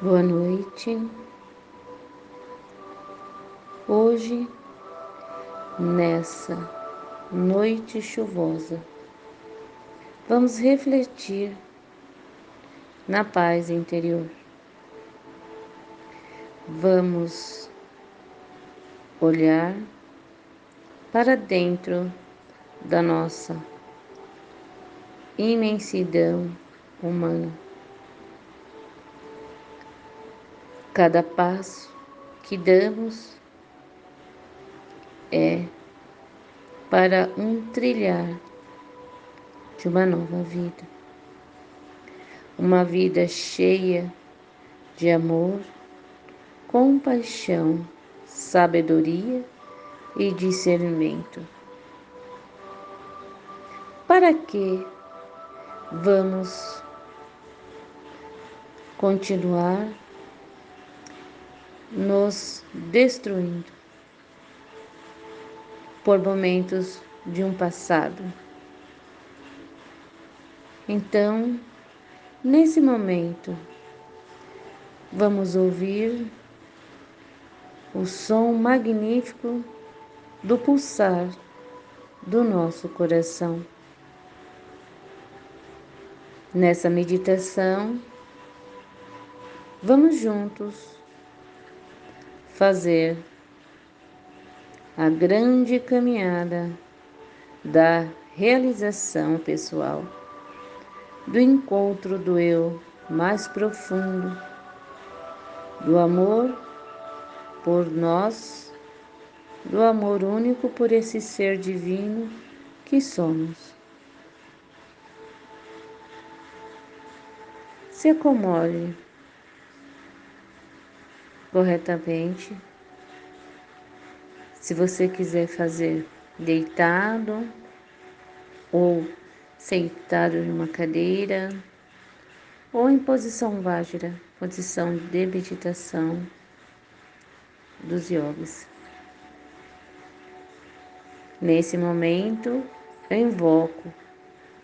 Boa noite. Hoje, nessa noite chuvosa, vamos refletir na paz interior. Vamos olhar para dentro da nossa imensidão humana. Cada passo que damos é para um trilhar de uma nova vida. Uma vida cheia de amor, compaixão, sabedoria e discernimento. Para que vamos continuar nos destruindo por momentos de um passado. Então, nesse momento, vamos ouvir o som magnífico do pulsar do nosso coração. Nessa meditação, vamos juntos fazer a grande caminhada da realização pessoal, do encontro do eu mais profundo, do amor por nós, do amor único por esse ser divino que somos. Se acomode corretamente. Se você quiser fazer deitado ou sentado em uma cadeira ou em posição vágira, posição de meditação dos yogis. Nesse momento, eu invoco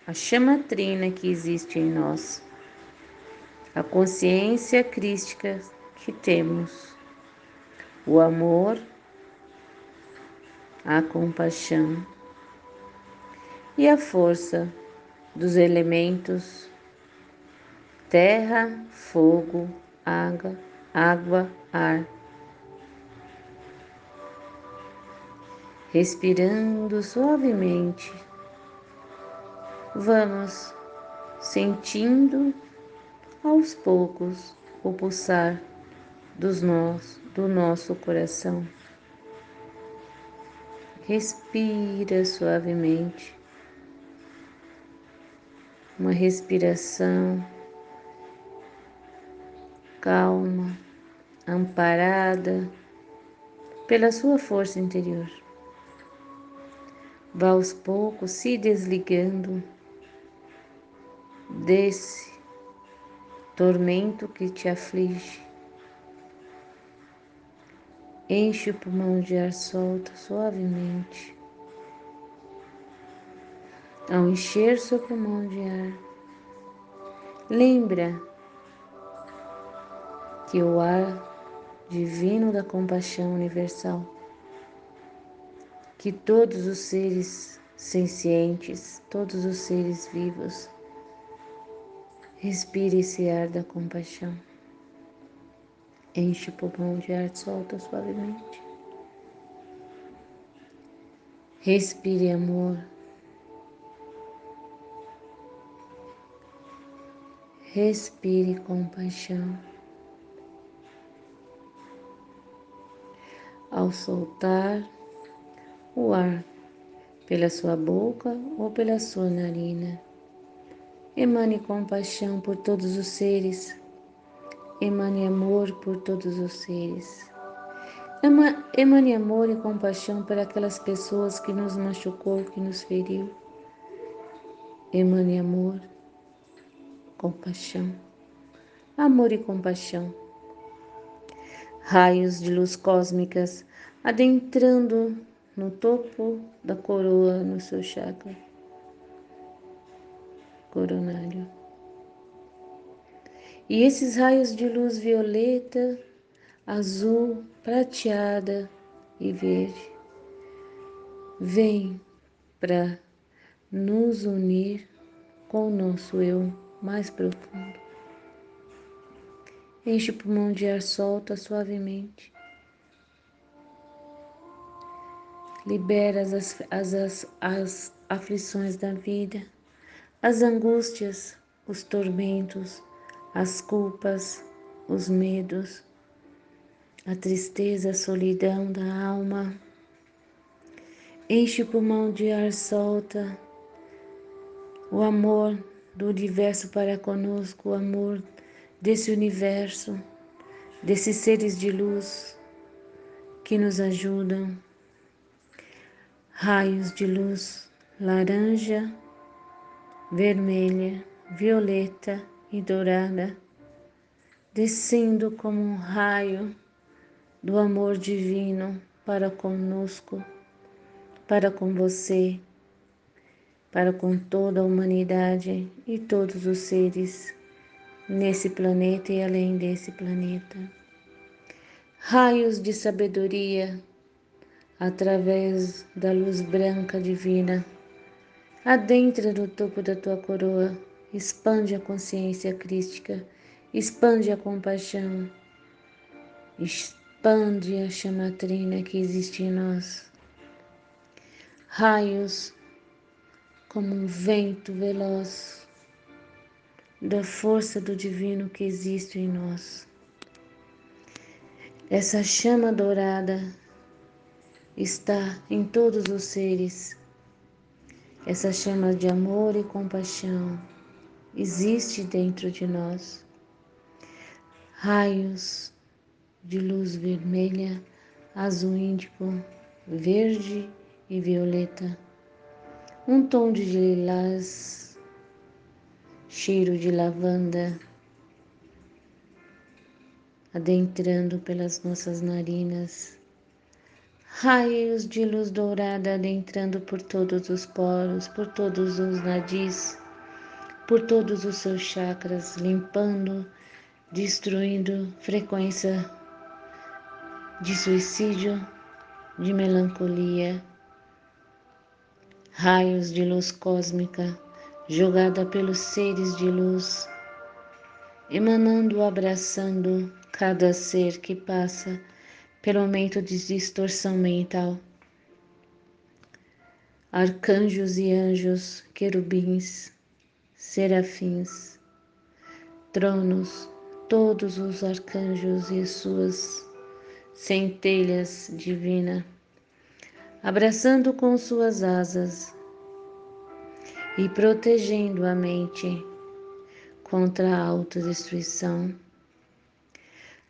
a chama trina que existe em nós, a consciência crística que temos o amor, a compaixão e a força dos elementos terra, fogo, água, água, ar. Respirando suavemente, vamos sentindo aos poucos o pulsar dos nós, do nosso coração. Respira suavemente. Uma respiração calma, amparada pela sua força interior. Vá aos poucos se desligando desse tormento que te aflige Enche o pulmão de ar solto suavemente. Ao encher seu pulmão de ar, lembra que o ar divino da compaixão universal, que todos os seres sencientes, todos os seres vivos, respire esse ar da compaixão. Enche o pulmão de ar, solta suavemente. Respire amor. Respire compaixão. Ao soltar o ar pela sua boca ou pela sua narina, emane compaixão por todos os seres emane amor por todos os seres. Emane amor e compaixão para aquelas pessoas que nos machucou, que nos feriu. Emane amor, compaixão, amor e compaixão. Raios de luz cósmicas adentrando no topo da coroa, no seu chakra coronário E esses raios de luz violeta, azul, prateada e verde vêm para nos unir com o nosso eu mais profundo. Enche o pulmão de ar, solta suavemente. Libera as, as, as, as aflições da vida, as angústias, os tormentos, as culpas, os medos, a tristeza, a solidão da alma. Enche o pulmão de ar, solta o amor do universo para conosco, o amor desse universo, desses seres de luz que nos ajudam. Raios de luz laranja, vermelha, violeta e dourada, descendo como um raio do amor divino para conosco, para com você, para com toda a humanidade e todos os seres nesse planeta e além desse planeta. Raios de sabedoria através da luz branca divina. Adentra no topo da tua coroa, expande a consciência crística, expande a compaixão, expande a chamatrina que existe em nós. Raios como um vento veloz da força do divino que existe em nós. Essa chama dourada está em todos os seres. Essa chama de amor e compaixão existe dentro de nós. Raios de luz vermelha, azul índico, verde e violeta. Um tom de lilás, cheiro de lavanda, adentrando pelas nossas narinas, raios de luz dourada adentrando por todos os poros, por todos os nadis, por todos os seus chakras, limpando, destruindo frequência de suicídio, de melancolia raios de luz cósmica jogada pelos seres de luz, emanando, abraçando cada ser que passa pelo momento de distorção mental. Arcanjos e anjos, querubins, serafins, tronos, todos os arcanjos e suas centelhas divinas abraçando com suas asas e protegendo a mente contra a autodestruição.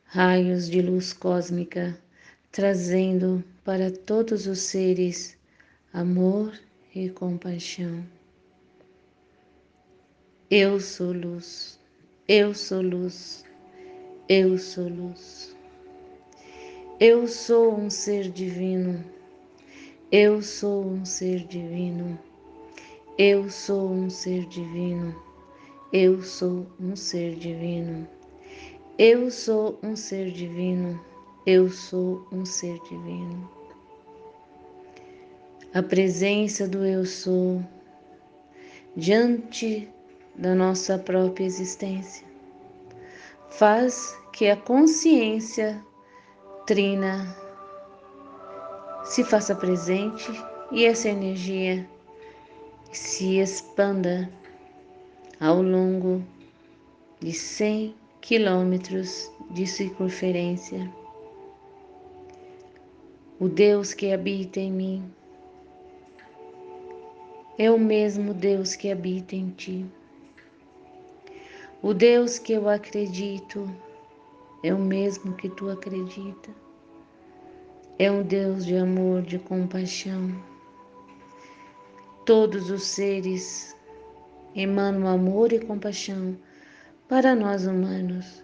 Raios de luz cósmica trazendo para todos os seres amor e compaixão. Eu sou luz, eu sou luz, eu sou luz. Eu sou um ser divino eu sou um ser divino. Eu sou um ser divino. Eu sou um ser divino. Eu sou um ser divino. Eu sou um ser divino. A presença do Eu sou diante da nossa própria existência faz que a consciência trina se faça presente e essa energia se expanda ao longo de 100 quilômetros de circunferência. O Deus que habita em mim é o mesmo Deus que habita em ti. O Deus que eu acredito é o mesmo que tu acredita é um Deus de amor, de compaixão. Todos os seres emanam amor e compaixão para nós humanos.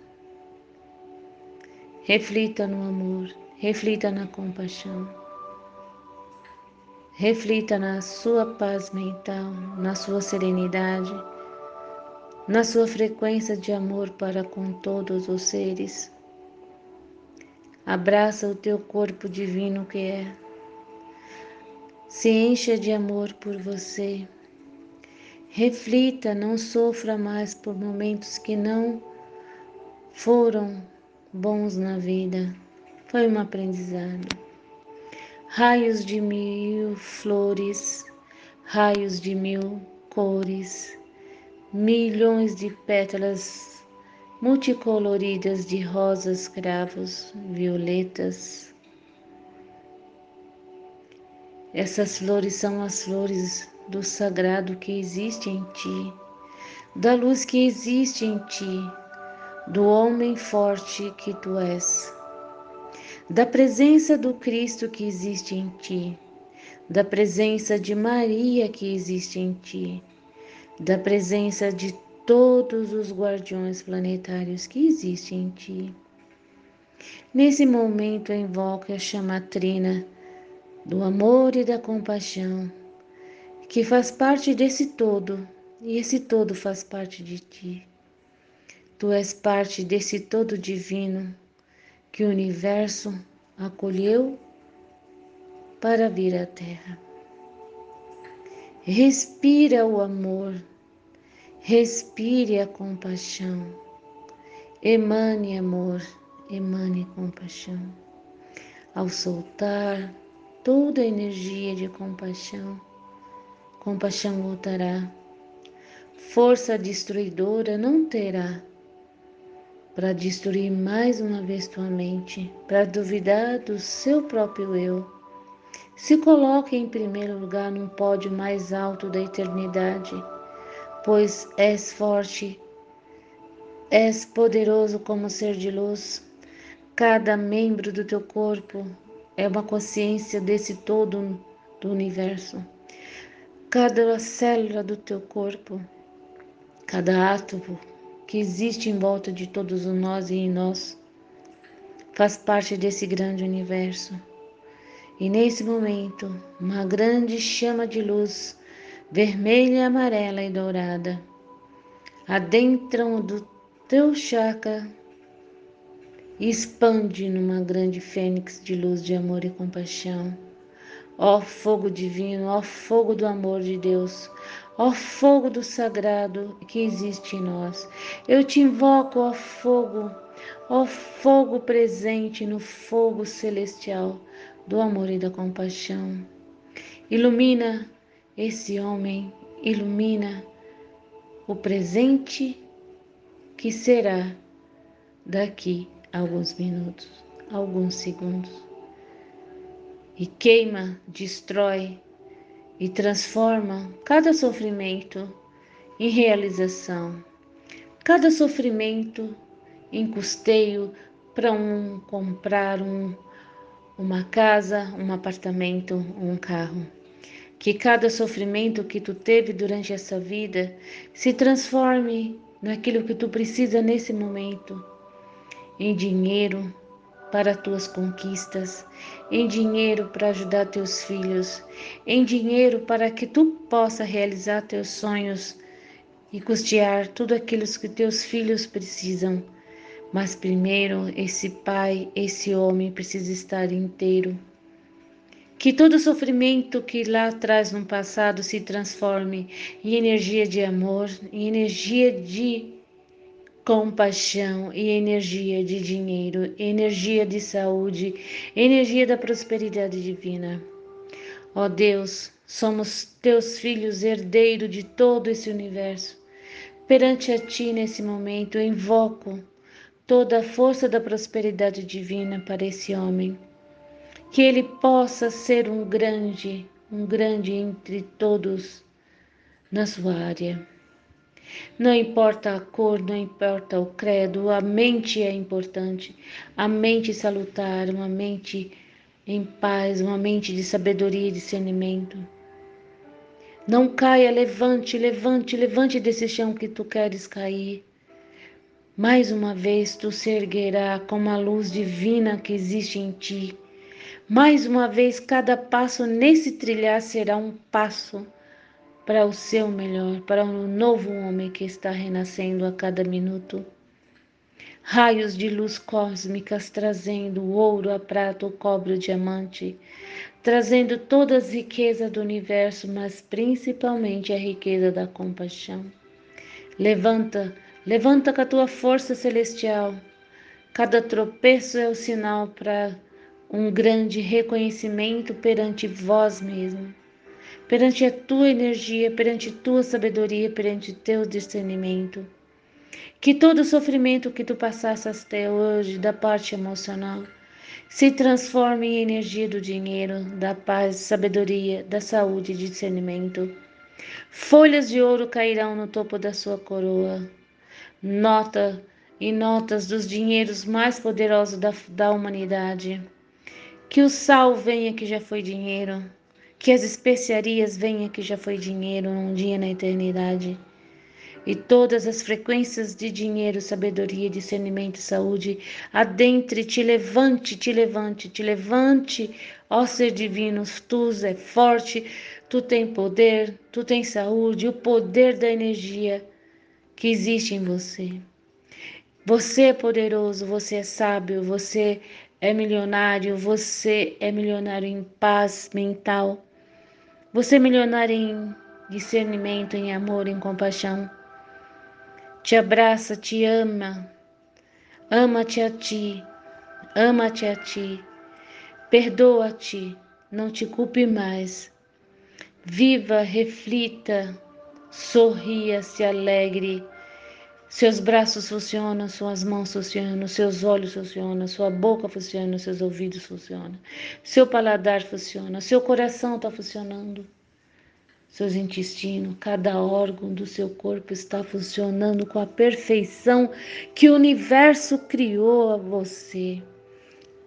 Reflita no amor, reflita na compaixão. Reflita na sua paz mental, na sua serenidade, na sua frequência de amor para com todos os seres. Abraça o teu corpo divino que é. Se encha de amor por você. Reflita, não sofra mais por momentos que não foram bons na vida. Foi um aprendizado. Raios de mil flores, raios de mil cores, milhões de pétalas multicoloridas de rosas, cravos, violetas. Essas flores são as flores do sagrado que existe em ti, da luz que existe em ti, do homem forte que tu és, da presença do Cristo que existe em ti, da presença de Maria que existe em ti, da presença de todos os guardiões planetários que existem em ti. Nesse momento, invoque a chamatrina do amor e da compaixão, que faz parte desse todo, e esse todo faz parte de ti. Tu és parte desse todo divino que o universo acolheu para vir à Terra. Respira o amor Respire a compaixão. Emane amor, emane compaixão. Ao soltar toda a energia de compaixão, compaixão voltará. Força destruidora não terá para destruir mais uma vez tua mente, para duvidar do seu próprio eu. Se coloque em primeiro lugar num pódio mais alto da eternidade pois és forte, és poderoso como ser de luz. Cada membro do teu corpo é uma consciência desse todo do universo. Cada célula do teu corpo, cada átomo que existe em volta de todos nós e em nós, faz parte desse grande universo. E nesse momento, uma grande chama de luz vermelha, amarela e dourada, adentram do teu chakra e expande numa grande fênix de luz de amor e compaixão. Ó fogo divino, ó fogo do amor de Deus, ó fogo do sagrado que existe em nós. Eu te invoco, ó fogo, ó fogo presente no fogo celestial do amor e da compaixão. Ilumina esse homem ilumina o presente que será daqui a alguns minutos, alguns segundos. E queima, destrói e transforma cada sofrimento em realização, cada sofrimento em custeio para um comprar um, uma casa, um apartamento, um carro. Que cada sofrimento que tu teve durante essa vida se transforme naquilo que tu precisa nesse momento, em dinheiro para tuas conquistas, em dinheiro para ajudar teus filhos, em dinheiro para que tu possa realizar teus sonhos e custear tudo aquilo que teus filhos precisam. Mas primeiro, esse pai, esse homem precisa estar inteiro que todo sofrimento que lá atrás no passado se transforme em energia de amor, em energia de compaixão e energia de dinheiro, energia de saúde, energia da prosperidade divina. Ó Deus, somos teus filhos, herdeiro de todo esse universo. Perante a ti nesse momento, invoco toda a força da prosperidade divina para esse homem que ele possa ser um grande, um grande entre todos na sua área. Não importa a cor, não importa o credo, a mente é importante, a mente salutar, uma mente em paz, uma mente de sabedoria e discernimento. Não caia, levante, levante, levante desse chão que tu queres cair. Mais uma vez tu se erguerá como a luz divina que existe em ti mais uma vez, cada passo nesse trilhar será um passo para o seu melhor, para o novo homem que está renascendo a cada minuto. Raios de luz cósmicas trazendo o ouro, a prata, o cobre, o diamante, trazendo todas as riquezas do universo, mas principalmente a riqueza da compaixão. Levanta, levanta com a tua força celestial. Cada tropeço é o sinal para um grande reconhecimento perante vós mesmo, perante a tua energia, perante tua sabedoria, perante teu discernimento. Que todo sofrimento que tu passaste até hoje da parte emocional se transforme em energia do dinheiro, da paz, sabedoria, da saúde e discernimento. Folhas de ouro cairão no topo da sua coroa. Nota e notas dos dinheiros mais poderosos da, da humanidade. Que o sal venha que já foi dinheiro. Que as especiarias venham que já foi dinheiro um dia na eternidade. E todas as frequências de dinheiro, sabedoria, discernimento e saúde, adentre, te levante, te levante, te levante, ó ser divino, tu é forte, tu tem poder, tu tem saúde, o poder da energia que existe em você. Você é poderoso, você é sábio, você é milionário, você é milionário em paz mental, você é milionário em discernimento, em amor, em compaixão. Te abraça, te ama, ama-te a ti, ama-te a ti, perdoa-te, não te culpe mais. Viva, reflita, sorria, se alegre seus braços funcionam, suas mãos funcionam, seus olhos funcionam, sua boca funciona, seus ouvidos funcionam, seu paladar funciona, seu coração está funcionando, seus intestinos, cada órgão do seu corpo está funcionando com a perfeição que o universo criou a você.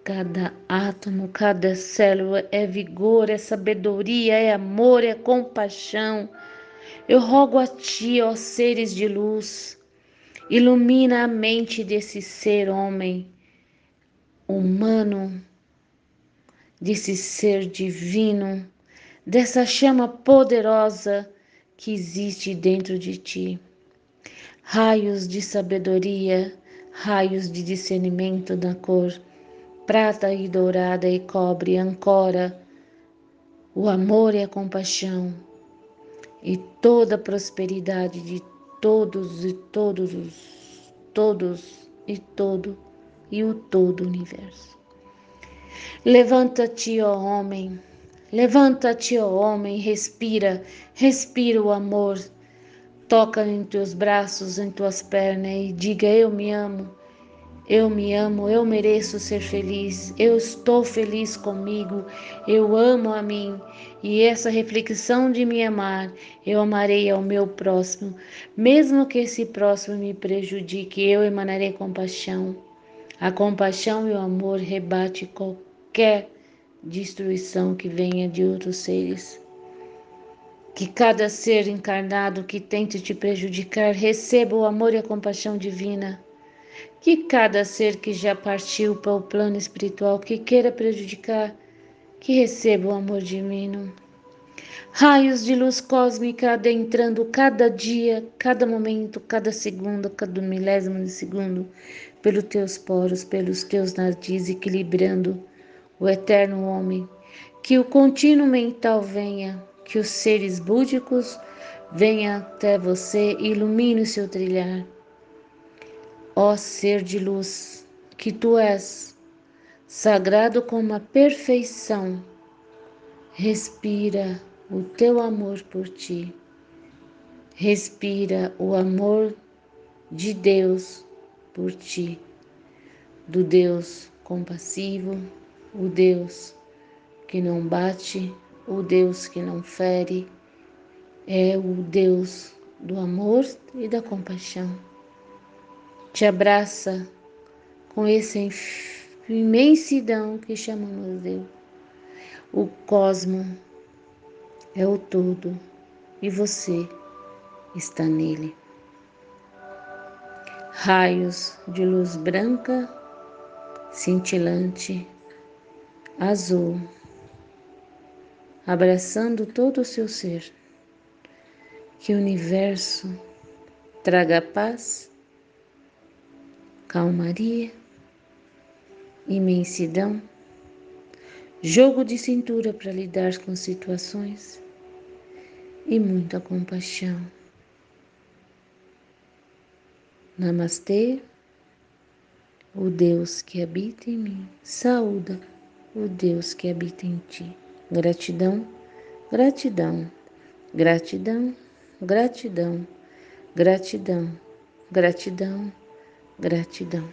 Cada átomo, cada célula é vigor, é sabedoria, é amor, é compaixão. Eu rogo a ti, ó seres de luz, Ilumina a mente desse ser homem humano, desse ser divino, dessa chama poderosa que existe dentro de ti. Raios de sabedoria, raios de discernimento da cor, prata e dourada e cobre, ancora o amor e a compaixão e toda a prosperidade de todos e todos os todos e todo e o todo universo. Levanta-te, ó homem, levanta-te, ó homem, respira, respira o amor, toca em teus braços, em tuas pernas e diga: Eu me amo, eu me amo, eu mereço ser feliz, eu estou feliz comigo, eu amo a mim. E essa reflexão de me amar, eu amarei ao meu próximo, mesmo que esse próximo me prejudique, eu emanarei compaixão. A compaixão e o amor rebate qualquer destruição que venha de outros seres. Que cada ser encarnado que tente te prejudicar receba o amor e a compaixão divina que cada ser que já partiu para o plano espiritual que queira prejudicar, que receba o amor divino. Raios de luz cósmica adentrando cada dia, cada momento, cada segundo, cada milésimo de segundo, pelos teus poros, pelos teus nariz, equilibrando o eterno homem. Que o contínuo mental venha, que os seres búdicos venham até você e ilumine o seu trilhar Ó ser de luz, que tu és, sagrado como a perfeição, respira o teu amor por ti. Respira o amor de Deus por ti, do Deus compassivo, o Deus que não bate, o Deus que não fere, é o Deus do amor e da compaixão te abraça com essa imensidão que chamamos Deus. O cosmo é o todo e você está nele. Raios de luz branca, cintilante, azul, abraçando todo o seu ser. Que o universo traga paz, calmaria, imensidão, jogo de cintura para lidar com situações e muita compaixão. Namastê, o Deus que habita em mim, saúda o Deus que habita em ti. Gratidão, gratidão, gratidão, gratidão, gratidão, gratidão, gratidão.